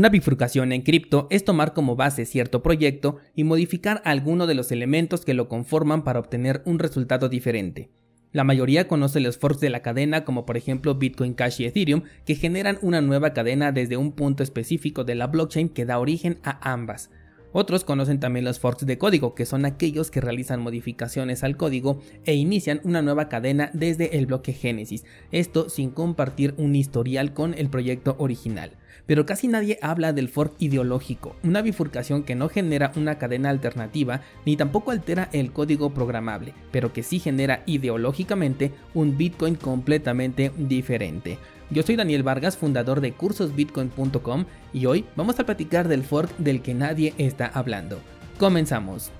Una bifurcación en cripto es tomar como base cierto proyecto y modificar alguno de los elementos que lo conforman para obtener un resultado diferente. La mayoría conoce los forks de la cadena como por ejemplo Bitcoin Cash y Ethereum que generan una nueva cadena desde un punto específico de la blockchain que da origen a ambas. Otros conocen también los forks de código, que son aquellos que realizan modificaciones al código e inician una nueva cadena desde el bloque Génesis, esto sin compartir un historial con el proyecto original. Pero casi nadie habla del fork ideológico, una bifurcación que no genera una cadena alternativa ni tampoco altera el código programable, pero que sí genera ideológicamente un Bitcoin completamente diferente. Yo soy Daniel Vargas, fundador de cursosbitcoin.com y hoy vamos a platicar del fork del que nadie está hablando. Comenzamos.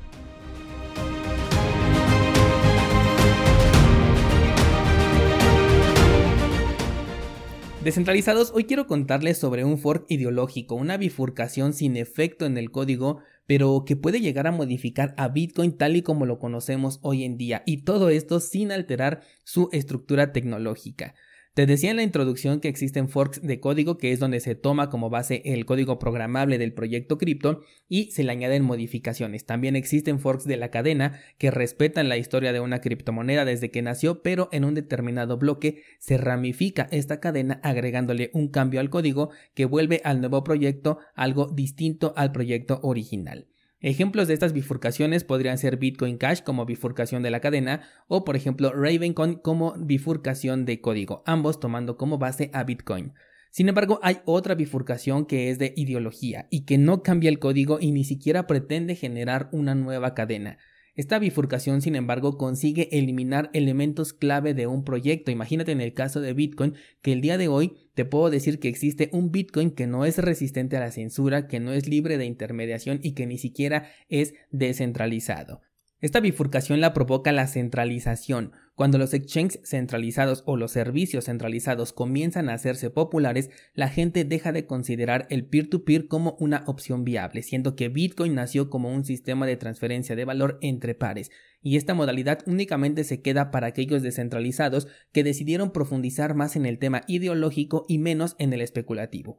Descentralizados, hoy quiero contarles sobre un fork ideológico, una bifurcación sin efecto en el código, pero que puede llegar a modificar a Bitcoin tal y como lo conocemos hoy en día, y todo esto sin alterar su estructura tecnológica. Te decía en la introducción que existen forks de código, que es donde se toma como base el código programable del proyecto cripto y se le añaden modificaciones. También existen forks de la cadena que respetan la historia de una criptomoneda desde que nació, pero en un determinado bloque se ramifica esta cadena agregándole un cambio al código que vuelve al nuevo proyecto algo distinto al proyecto original. Ejemplos de estas bifurcaciones podrían ser Bitcoin Cash como bifurcación de la cadena o por ejemplo Ravencoin como bifurcación de código, ambos tomando como base a Bitcoin. Sin embargo, hay otra bifurcación que es de ideología y que no cambia el código y ni siquiera pretende generar una nueva cadena. Esta bifurcación, sin embargo, consigue eliminar elementos clave de un proyecto. Imagínate en el caso de Bitcoin que el día de hoy te puedo decir que existe un Bitcoin que no es resistente a la censura, que no es libre de intermediación y que ni siquiera es descentralizado. Esta bifurcación la provoca la centralización. Cuando los exchanges centralizados o los servicios centralizados comienzan a hacerse populares, la gente deja de considerar el peer-to-peer como una opción viable, siendo que Bitcoin nació como un sistema de transferencia de valor entre pares, y esta modalidad únicamente se queda para aquellos descentralizados que decidieron profundizar más en el tema ideológico y menos en el especulativo.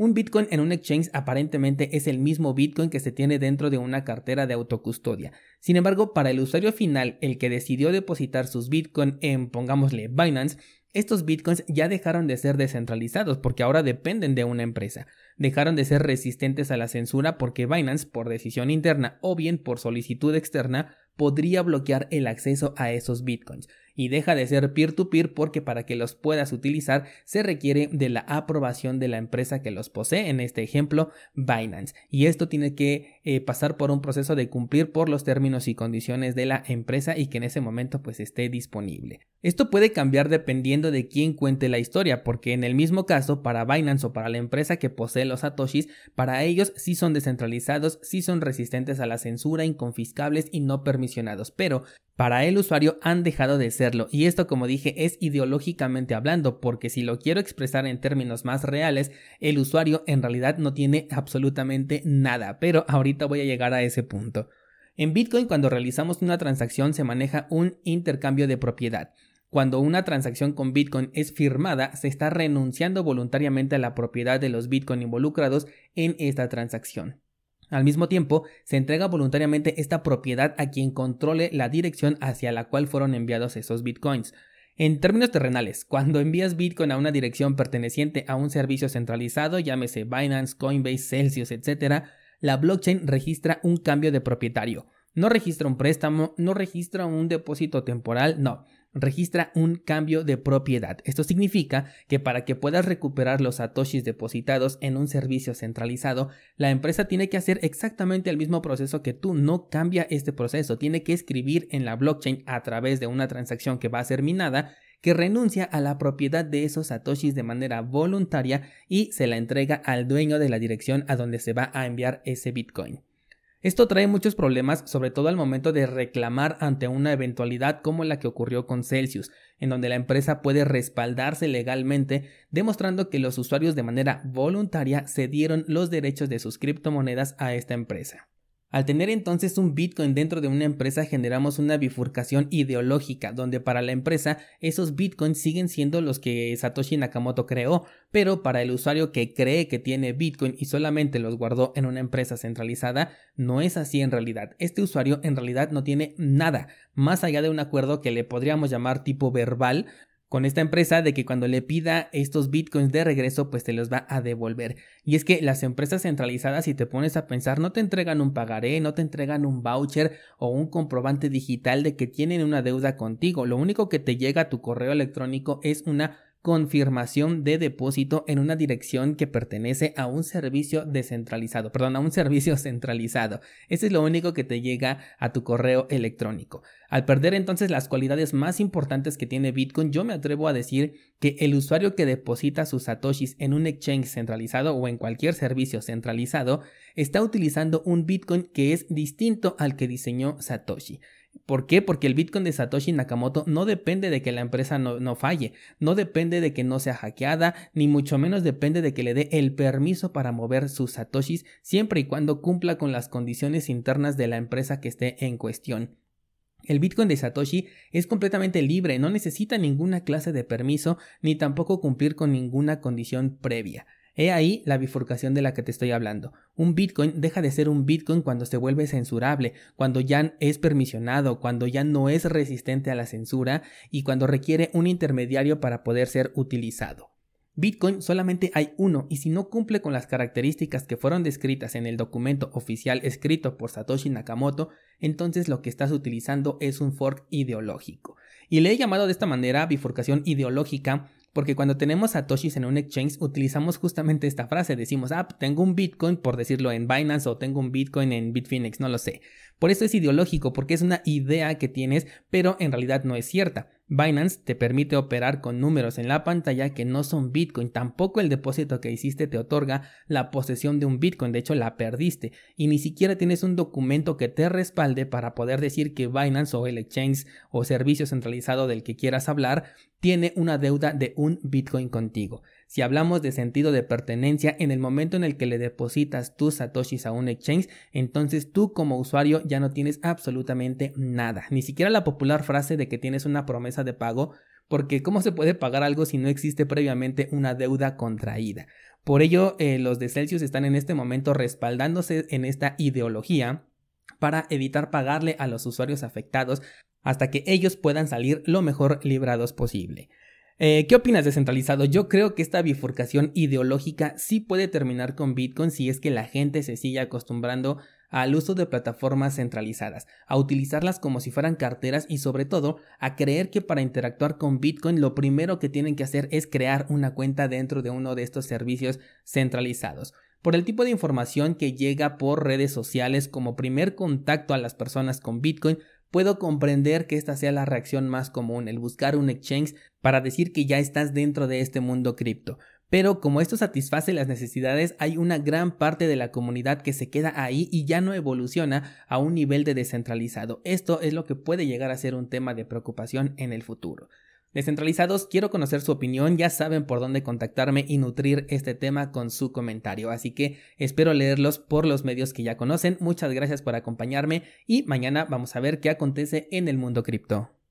Un Bitcoin en un exchange aparentemente es el mismo Bitcoin que se tiene dentro de una cartera de autocustodia. Sin embargo, para el usuario final, el que decidió depositar sus Bitcoin en, pongámosle, Binance, estos bitcoins ya dejaron de ser descentralizados porque ahora dependen de una empresa. Dejaron de ser resistentes a la censura porque Binance, por decisión interna o bien por solicitud externa, podría bloquear el acceso a esos bitcoins y deja de ser peer-to-peer porque para que los puedas utilizar se requiere de la aprobación de la empresa que los posee, en este ejemplo Binance. Y esto tiene que eh, pasar por un proceso de cumplir por los términos y condiciones de la empresa y que en ese momento pues esté disponible. Esto puede cambiar dependiendo de quién cuente la historia, porque en el mismo caso, para Binance o para la empresa que posee los satoshis, para ellos sí son descentralizados, sí son resistentes a la censura, inconfiscables y no permisionados, pero para el usuario han dejado de serlo y esto como dije es ideológicamente hablando porque si lo quiero expresar en términos más reales el usuario en realidad no tiene absolutamente nada pero ahorita voy a llegar a ese punto. En Bitcoin cuando realizamos una transacción se maneja un intercambio de propiedad. Cuando una transacción con Bitcoin es firmada, se está renunciando voluntariamente a la propiedad de los Bitcoin involucrados en esta transacción. Al mismo tiempo, se entrega voluntariamente esta propiedad a quien controle la dirección hacia la cual fueron enviados esos bitcoins. En términos terrenales, cuando envías Bitcoin a una dirección perteneciente a un servicio centralizado, llámese Binance, Coinbase, Celsius, etc., la blockchain registra un cambio de propietario. No registra un préstamo, no registra un depósito temporal, no registra un cambio de propiedad. Esto significa que para que puedas recuperar los satoshis depositados en un servicio centralizado, la empresa tiene que hacer exactamente el mismo proceso que tú. No cambia este proceso, tiene que escribir en la blockchain a través de una transacción que va a ser minada que renuncia a la propiedad de esos satoshis de manera voluntaria y se la entrega al dueño de la dirección a donde se va a enviar ese bitcoin. Esto trae muchos problemas, sobre todo al momento de reclamar ante una eventualidad como la que ocurrió con Celsius, en donde la empresa puede respaldarse legalmente, demostrando que los usuarios de manera voluntaria cedieron los derechos de sus criptomonedas a esta empresa. Al tener entonces un Bitcoin dentro de una empresa generamos una bifurcación ideológica, donde para la empresa esos Bitcoins siguen siendo los que Satoshi Nakamoto creó, pero para el usuario que cree que tiene Bitcoin y solamente los guardó en una empresa centralizada, no es así en realidad. Este usuario en realidad no tiene nada, más allá de un acuerdo que le podríamos llamar tipo verbal, con esta empresa de que cuando le pida estos bitcoins de regreso pues te los va a devolver. Y es que las empresas centralizadas si te pones a pensar no te entregan un pagaré, no te entregan un voucher o un comprobante digital de que tienen una deuda contigo. Lo único que te llega a tu correo electrónico es una confirmación de depósito en una dirección que pertenece a un servicio descentralizado, perdón, a un servicio centralizado. Ese es lo único que te llega a tu correo electrónico. Al perder entonces las cualidades más importantes que tiene Bitcoin, yo me atrevo a decir que el usuario que deposita sus satoshis en un exchange centralizado o en cualquier servicio centralizado está utilizando un Bitcoin que es distinto al que diseñó Satoshi. ¿Por qué? Porque el Bitcoin de Satoshi Nakamoto no depende de que la empresa no, falle, no depende de que no sea hackeada, ni mucho menos depende de que le dé el permiso para mover sus Satoshis siempre y cuando cumpla con las condiciones internas de la empresa que esté en cuestión. El Bitcoin de Satoshi es completamente libre, no necesita ninguna clase de permiso ni tampoco cumplir con ninguna condición previa. He ahí la bifurcación de la que te estoy hablando. Un Bitcoin deja de ser un Bitcoin cuando se vuelve censurable, cuando ya es permisionado, cuando ya no es resistente a la censura y cuando requiere un intermediario para poder ser utilizado. Bitcoin solamente hay uno y si no cumple con las características que fueron descritas en el documento oficial escrito por Satoshi Nakamoto, entonces lo que estás utilizando es un fork ideológico. Y le he llamado de esta manera bifurcación ideológica porque cuando tenemos satoshis en un exchange utilizamos justamente esta frase, decimos, ah, tengo un Bitcoin por decirlo en Binance o tengo un Bitcoin en Bitfinex, no lo sé. Por eso es ideológico, porque es una idea que tienes, pero en realidad no es cierta. Binance te permite operar con números en la pantalla que no son Bitcoin. Tampoco el depósito que hiciste te otorga la posesión de un Bitcoin. De hecho, la perdiste. Y ni siquiera tienes un documento que te respalde para poder decir que Binance o el exchange o servicio centralizado del que quieras hablar tiene una deuda de un Bitcoin contigo. Si hablamos de sentido de pertenencia, en el momento en el que le depositas tus satoshis a un exchange, entonces tú como usuario ya no tienes absolutamente nada. Ni siquiera la popular frase de que tienes una promesa de pago, porque ¿cómo se puede pagar algo si no existe previamente una deuda contraída? Por ello, eh, los de Celsius están en este momento respaldándose en esta ideología para evitar pagarle a los usuarios afectados hasta que ellos puedan salir lo mejor librados posible. Eh, ¿Qué opinas descentralizado? Yo creo que esta bifurcación ideológica sí puede terminar con Bitcoin si es que la gente se sigue acostumbrando al uso de plataformas centralizadas, a utilizarlas como si fueran carteras y sobre todo a creer que para interactuar con Bitcoin lo primero que tienen que hacer es crear una cuenta dentro de uno de estos servicios centralizados. Por el tipo de información que llega por redes sociales como primer contacto a las personas con Bitcoin, puedo comprender que esta sea la reacción más común, el buscar un exchange para decir que ya estás dentro de este mundo cripto. Pero como esto satisface las necesidades, hay una gran parte de la comunidad que se queda ahí y ya no evoluciona a un nivel de descentralizado. Esto es lo que puede llegar a ser un tema de preocupación en el futuro. Descentralizados, quiero conocer su opinión, ya saben por dónde contactarme y nutrir este tema con su comentario, así que espero leerlos por los medios que ya conocen. Muchas gracias por acompañarme y mañana vamos a ver qué acontece en el mundo cripto.